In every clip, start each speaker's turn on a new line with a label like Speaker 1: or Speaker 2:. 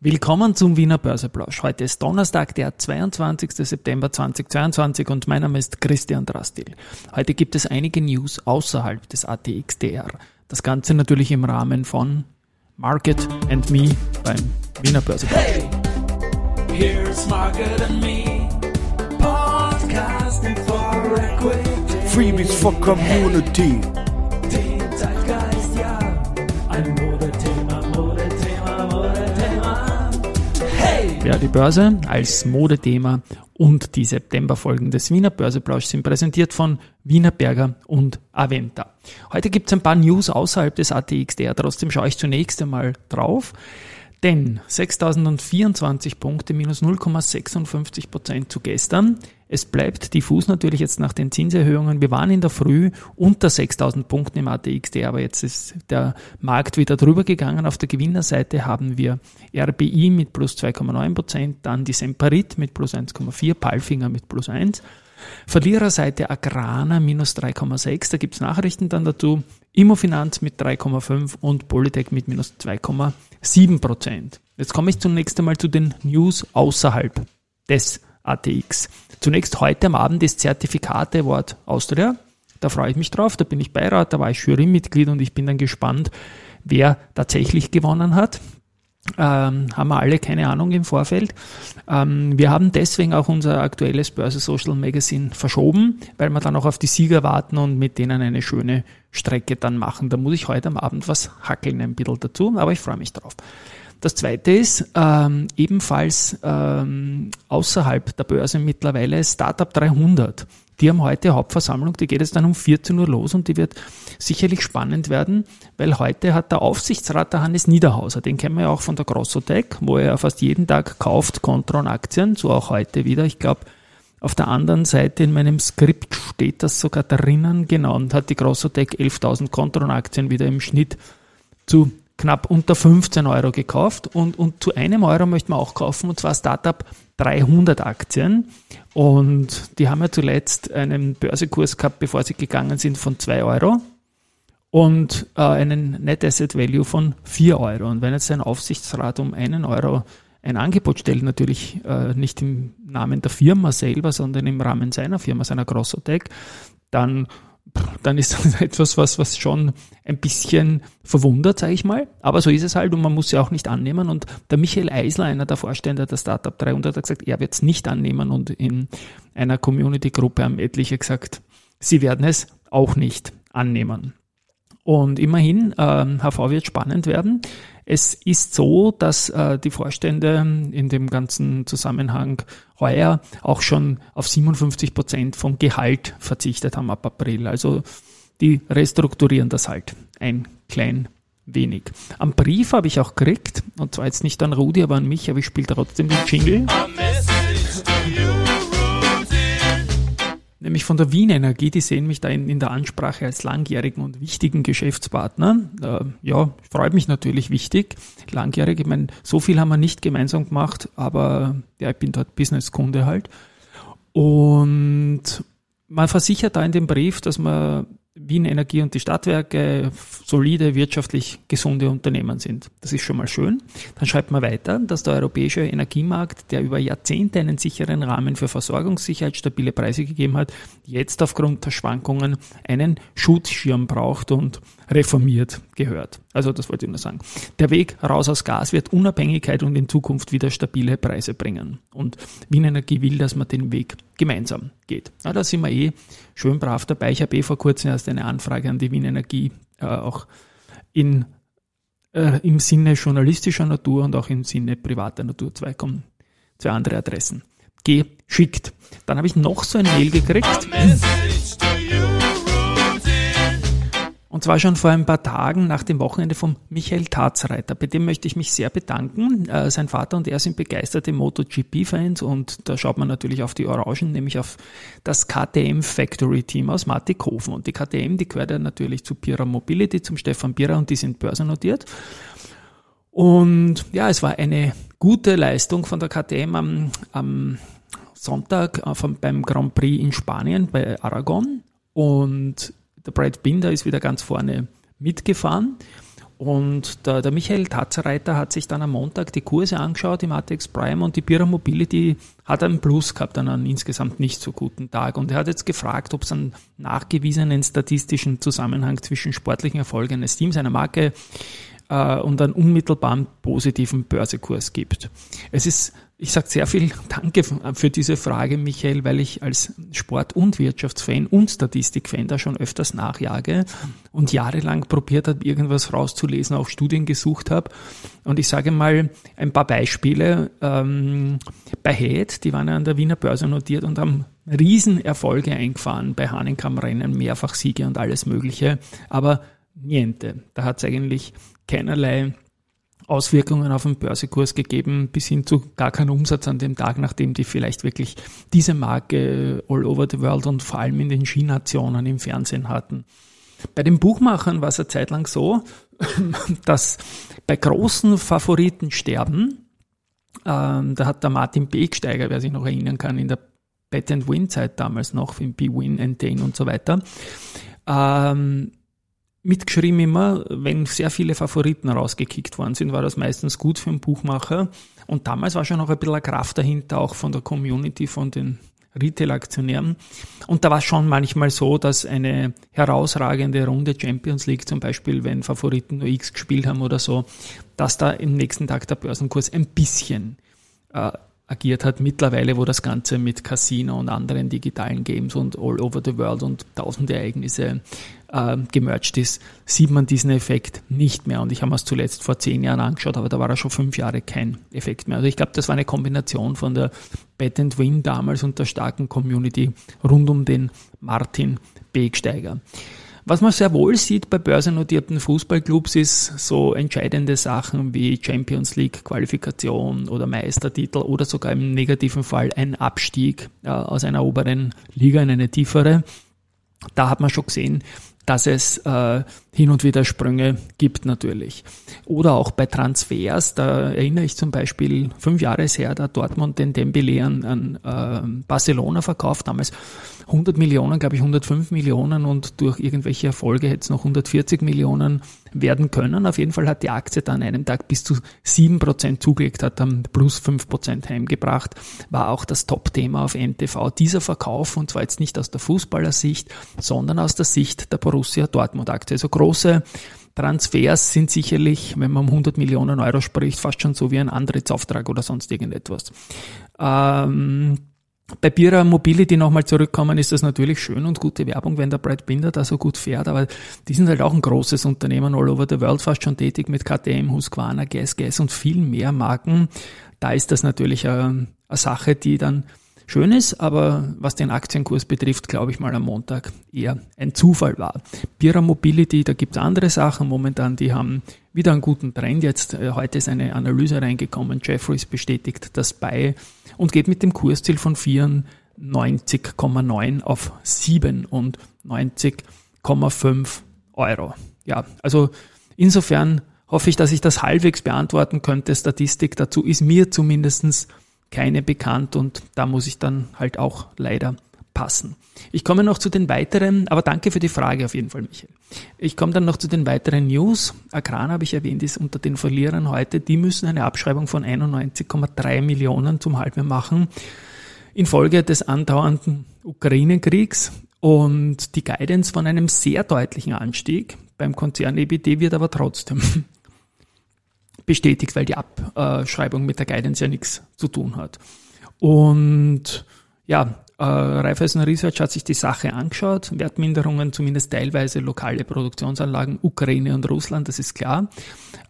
Speaker 1: Willkommen zum Wiener Börseplausch. Heute ist Donnerstag, der 22. September 2022 und mein Name ist Christian Drastil. Heute gibt es einige News außerhalb des ATXDR. Das Ganze natürlich im Rahmen von Market and Me beim Wiener Börseplausch. Hey, here's Market and Me, podcasting for equity. Freebies for Community. Ja, die Börse als Modethema und die Septemberfolgen des Wiener Börseplausch sind präsentiert von Wiener Berger und Aventa. Heute gibt es ein paar News außerhalb des ATXDR, trotzdem schaue ich zunächst einmal drauf. Denn 6024 Punkte minus 0,56 Prozent zu gestern. Es bleibt diffus natürlich jetzt nach den Zinserhöhungen. Wir waren in der Früh unter 6000 Punkten im ATXD, aber jetzt ist der Markt wieder drüber gegangen. Auf der Gewinnerseite haben wir RBI mit plus 2,9 Prozent, dann die Semperit mit plus 1,4, Palfinger mit plus 1. Verliererseite Agrana minus 3,6, da gibt's Nachrichten dann dazu. Immofinanz mit 3,5 und Polytech mit minus 2,7 Prozent. Jetzt komme ich zunächst einmal zu den News außerhalb des ATX. Zunächst heute am Abend ist Zertifikat Award Austria. Da freue ich mich drauf, da bin ich Beirat, da war ich Jurymitglied und ich bin dann gespannt, wer tatsächlich gewonnen hat ähm, haben wir alle keine Ahnung im Vorfeld. Ähm, wir haben deswegen auch unser aktuelles Börse Social Magazine verschoben, weil wir dann auch auf die Sieger warten und mit denen eine schöne Strecke dann machen. Da muss ich heute am Abend was hackeln, ein bisschen dazu, aber ich freue mich drauf. Das zweite ist ähm, ebenfalls ähm, außerhalb der Börse mittlerweile Startup 300. Die haben heute Hauptversammlung, die geht jetzt dann um 14 Uhr los und die wird sicherlich spannend werden, weil heute hat der Aufsichtsrat der Hannes Niederhauser, den kennen wir ja auch von der Grossotech, wo er fast jeden Tag kauft Kontron-Aktien, so auch heute wieder. Ich glaube, auf der anderen Seite in meinem Skript steht das sogar drinnen, genau, und hat die Grossotech 11.000 Kontron-Aktien wieder im Schnitt zu knapp unter 15 Euro gekauft. Und, und zu einem Euro möchte man auch kaufen und zwar Startup 300 Aktien. Und die haben ja zuletzt einen Börsekurs gehabt, bevor sie gegangen sind, von 2 Euro. Und äh, einen Net Asset Value von 4 Euro. Und wenn jetzt ein Aufsichtsrat um einen Euro ein Angebot stellt, natürlich äh, nicht im Namen der Firma selber, sondern im Rahmen seiner Firma, seiner Grossotech, dann dann ist das etwas, was, was schon ein bisschen verwundert, sage ich mal. Aber so ist es halt und man muss ja auch nicht annehmen. Und der Michael Eisler, einer der Vorstände der Startup 300, hat gesagt, er wird es nicht annehmen. Und in einer Community-Gruppe haben etliche gesagt, sie werden es auch nicht annehmen. Und immerhin, äh, HV wird spannend werden. Es ist so, dass äh, die Vorstände in dem ganzen Zusammenhang heuer auch schon auf 57 Prozent vom Gehalt verzichtet haben ab April. Also die restrukturieren das halt ein klein wenig. Am Brief habe ich auch gekriegt, und zwar jetzt nicht an Rudi, aber an mich, aber ich spiele trotzdem den Jingle. Nämlich von der Wien Energie, die sehen mich da in, in der Ansprache als langjährigen und wichtigen Geschäftspartner. Äh, ja, freut mich natürlich wichtig. Langjährig, ich meine, so viel haben wir nicht gemeinsam gemacht, aber ja, ich bin dort Businesskunde halt. Und man versichert da in dem Brief, dass man Wien Energie und die Stadtwerke solide, wirtschaftlich gesunde Unternehmen sind. Das ist schon mal schön. Dann schreibt man weiter, dass der europäische Energiemarkt, der über Jahrzehnte einen sicheren Rahmen für Versorgungssicherheit, stabile Preise gegeben hat, jetzt aufgrund der Schwankungen einen Schutzschirm braucht und reformiert gehört. Also das wollte ich nur sagen. Der Weg raus aus Gas wird Unabhängigkeit und in Zukunft wieder stabile Preise bringen. Und Wien Energie will, dass man den Weg gemeinsam geht. Ja, da sind wir eh schön brav dabei. Ich habe eh vor kurzem erst eine Anfrage an die Wien Energie äh, auch in, äh, im Sinne journalistischer Natur und auch im Sinne privater Natur. Zwei, kommen, zwei andere Adressen geschickt. Dann habe ich noch so ein Mail gekriegt. Und zwar schon vor ein paar Tagen nach dem Wochenende von Michael Tatzreiter. Bei dem möchte ich mich sehr bedanken. Äh, sein Vater und er sind begeisterte MotoGP-Fans und da schaut man natürlich auf die Orangen, nämlich auf das KTM Factory Team aus Mattighofen. Und die KTM, die gehört ja natürlich zu Pira Mobility, zum Stefan Pira und die sind börsennotiert. Und ja, es war eine gute Leistung von der KTM am, am Sonntag äh, vom, beim Grand Prix in Spanien bei Aragon. Und der Brad Binder ist wieder ganz vorne mitgefahren. Und der, der Michael Tatzereiter hat sich dann am Montag die Kurse angeschaut im ATX Prime und die Bira Mobility hat einen Plus gehabt, an einem insgesamt nicht so guten Tag. Und er hat jetzt gefragt, ob es einen nachgewiesenen statistischen Zusammenhang zwischen sportlichen Erfolgen eines Teams, einer Marke äh, und einen unmittelbaren positiven Börsekurs gibt. Es ist ich sage sehr viel Danke für diese Frage, Michael, weil ich als Sport- und Wirtschaftsfan und Statistikfan da schon öfters nachjage und jahrelang probiert habe, irgendwas rauszulesen, auch Studien gesucht habe. Und ich sage mal ein paar Beispiele. Ähm, bei Head, die waren ja an der Wiener Börse notiert und haben Riesenerfolge eingefahren bei Hahnenkammrennen, mehrfach Siege und alles Mögliche. Aber niente. Da hat es eigentlich keinerlei Auswirkungen auf den Börsekurs gegeben, bis hin zu gar keinen Umsatz an dem Tag, nachdem die vielleicht wirklich diese Marke all over the world und vor allem in den Skinationen im Fernsehen hatten. Bei den Buchmachern war es eine Zeit lang so, dass bei großen Favoriten sterben, ähm, da hat der Martin Begsteiger, wer sich noch erinnern kann, in der Bet and Win Zeit damals noch, im B-Win, Entain und so weiter, ähm, mitgeschrieben immer, wenn sehr viele Favoriten rausgekickt worden sind, war das meistens gut für einen Buchmacher. Und damals war schon noch ein bisschen Kraft dahinter, auch von der Community, von den Retail-Aktionären. Und da war es schon manchmal so, dass eine herausragende Runde Champions League, zum Beispiel, wenn Favoriten nur X gespielt haben oder so, dass da im nächsten Tag der Börsenkurs ein bisschen äh, agiert hat. Mittlerweile, wo das Ganze mit Casino und anderen digitalen Games und all over the world und tausende Ereignisse äh, gemerged ist, sieht man diesen Effekt nicht mehr. Und ich habe mir es zuletzt vor zehn Jahren angeschaut, aber da war er schon fünf Jahre kein Effekt mehr. Also ich glaube, das war eine Kombination von der Bet and Win damals und der starken Community rund um den Martin Begsteiger. Was man sehr wohl sieht bei börsennotierten Fußballclubs ist so entscheidende Sachen wie Champions League Qualifikation oder Meistertitel oder sogar im negativen Fall ein Abstieg äh, aus einer oberen Liga in eine tiefere. Da hat man schon gesehen, dass es äh, hin und wieder Sprünge gibt natürlich. Oder auch bei Transfers, da erinnere ich zum Beispiel fünf Jahre her, da Dortmund den Dembele an, an äh, Barcelona verkauft, damals 100 Millionen, glaube ich 105 Millionen und durch irgendwelche Erfolge hätte es noch 140 Millionen werden können. Auf jeden Fall hat die Aktie dann einen Tag bis zu 7% zugelegt, hat dann plus 5% heimgebracht, war auch das Top-Thema auf NTV. Dieser Verkauf, und zwar jetzt nicht aus der Fußballersicht, sondern aus der Sicht der Borussia Dortmund-Aktie. Also große Transfers sind sicherlich, wenn man um 100 Millionen Euro spricht, fast schon so wie ein Antrittsauftrag oder sonst irgendetwas. Ähm, bei Bira Mobility nochmal zurückkommen, ist das natürlich schön und gute Werbung, wenn der Brad Binder da so gut fährt, aber die sind halt auch ein großes Unternehmen all over the world, fast schon tätig mit KTM, Husqvarna, Gas, Gas und viel mehr Marken. Da ist das natürlich eine, eine Sache, die dann schön ist, aber was den Aktienkurs betrifft, glaube ich mal am Montag eher ein Zufall war. Bira Mobility, da gibt es andere Sachen momentan, die haben wieder einen guten Trend. Jetzt äh, heute ist eine Analyse reingekommen, Jeffries bestätigt das bei und geht mit dem Kursziel von 94,9 auf 97,5 Euro. Ja, also insofern hoffe ich, dass ich das halbwegs beantworten könnte. Statistik dazu ist mir zumindestens keine bekannt und da muss ich dann halt auch leider passen. Ich komme noch zu den weiteren, aber danke für die Frage auf jeden Fall, Michael. Ich komme dann noch zu den weiteren News. Agran habe ich erwähnt, ist unter den Verlierern heute. Die müssen eine Abschreibung von 91,3 Millionen zum Halbjahr machen infolge des andauernden Ukraine-Kriegs und die Guidance von einem sehr deutlichen Anstieg beim Konzern EBD wird aber trotzdem bestätigt, weil die Abschreibung mit der Guidance ja nichts zu tun hat. Und ja, äh, Raiffeisen Research hat sich die Sache angeschaut. Wertminderungen, zumindest teilweise lokale Produktionsanlagen, Ukraine und Russland, das ist klar.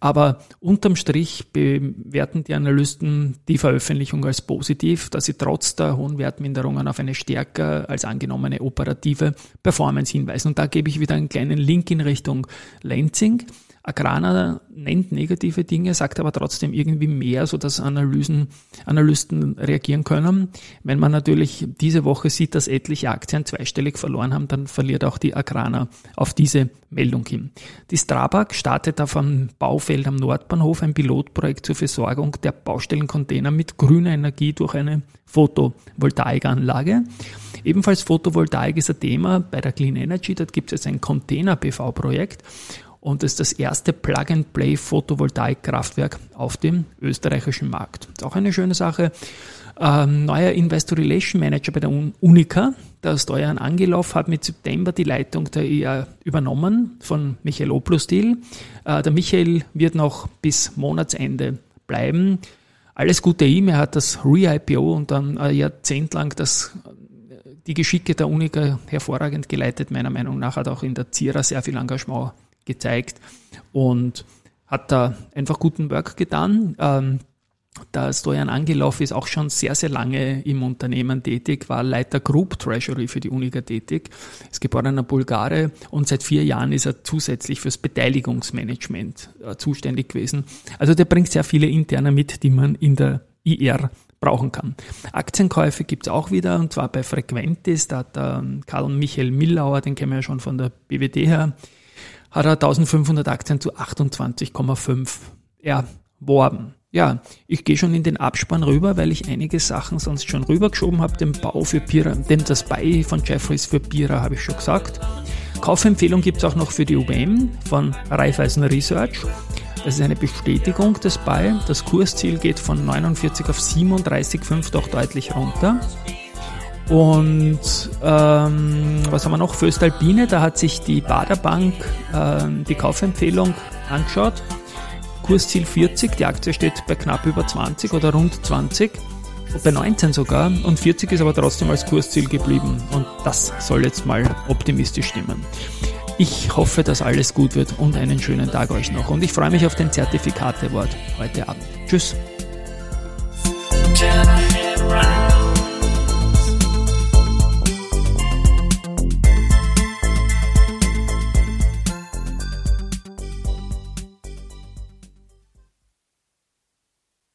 Speaker 1: Aber unterm Strich bewerten die Analysten die Veröffentlichung als positiv, dass sie trotz der hohen Wertminderungen auf eine stärker als angenommene operative Performance hinweisen. Und da gebe ich wieder einen kleinen Link in Richtung Lansing. Agrana nennt negative Dinge, sagt aber trotzdem irgendwie mehr, so dass Analysen, Analysten reagieren können. Wenn man natürlich diese Woche sieht, dass etliche Aktien zweistellig verloren haben, dann verliert auch die Agrana auf diese Meldung hin. Die Strabag startet auf einem Baufeld am Nordbahnhof ein Pilotprojekt zur Versorgung der Baustellencontainer mit grüner Energie durch eine Photovoltaikanlage. Ebenfalls Photovoltaik ist ein Thema bei der Clean Energy. Dort gibt es ein Container-PV-Projekt und ist das erste Plug-and-Play Photovoltaik-Kraftwerk auf dem österreichischen Markt. Ist auch eine schöne Sache. Ähm, neuer Investor Relation Manager bei der Unica, der Steuern Angelov, hat mit September die Leitung der EA übernommen von Michael Oplostil. Äh, der Michael wird noch bis Monatsende bleiben. Alles Gute ihm, er hat das Re-IPO und dann ein Jahrzehnt lang das, die Geschicke der Unica hervorragend geleitet, meiner Meinung nach, hat auch in der Zira sehr viel Engagement gezeigt und hat da einfach guten Work getan. Ähm, der Stojan Angelov ist auch schon sehr, sehr lange im Unternehmen tätig, war Leiter Group Treasury für die Unica tätig, ist geborener Bulgare und seit vier Jahren ist er zusätzlich fürs Beteiligungsmanagement äh, zuständig gewesen. Also der bringt sehr viele interne mit, die man in der IR brauchen kann. Aktienkäufe gibt's auch wieder, und zwar bei Frequentis, da hat der ähm, Karl Michael Millauer, den kennen wir ja schon von der BWD her, hat er 1500 Aktien zu 28,5 erworben. Ja, ich gehe schon in den Abspann rüber, weil ich einige Sachen sonst schon rübergeschoben habe. Den Bau für Pira, dem das Buy von Jeffries für Pira habe ich schon gesagt. Kaufempfehlung gibt es auch noch für die UBM von Raiffeisen Research. Das ist eine Bestätigung des Buy. Das Kursziel geht von 49 auf 37,5 doch deutlich runter. Und ähm, was haben wir noch? Föstalpine, da hat sich die Baderbank äh, die Kaufempfehlung angeschaut Kursziel 40, die Aktie steht bei knapp über 20 oder rund 20, bei 19 sogar und 40 ist aber trotzdem als Kursziel geblieben und das soll jetzt mal optimistisch stimmen. Ich hoffe, dass alles gut wird und einen schönen Tag euch noch und ich freue mich auf den Zertifikate-Wort heute Abend. Tschüss.